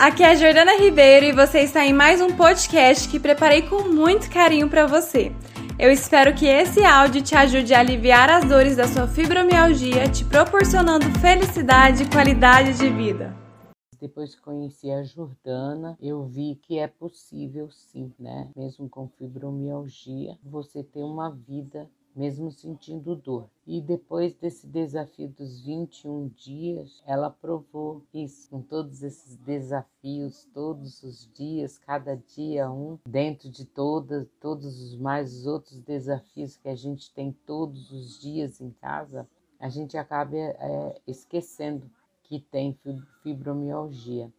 aqui é a Jordana Ribeiro e você está em mais um podcast que preparei com muito carinho para você. Eu espero que esse áudio te ajude a aliviar as dores da sua fibromialgia, te proporcionando felicidade e qualidade de vida. Depois que conheci a Jordana, eu vi que é possível sim, né? Mesmo com fibromialgia, você ter uma vida mesmo sentindo dor. E depois desse desafio dos 21 dias, ela provou isso, com todos esses desafios, todos os dias, cada dia um, dentro de todas, todos os mais os outros desafios que a gente tem todos os dias em casa, a gente acaba é, esquecendo que tem fibromialgia.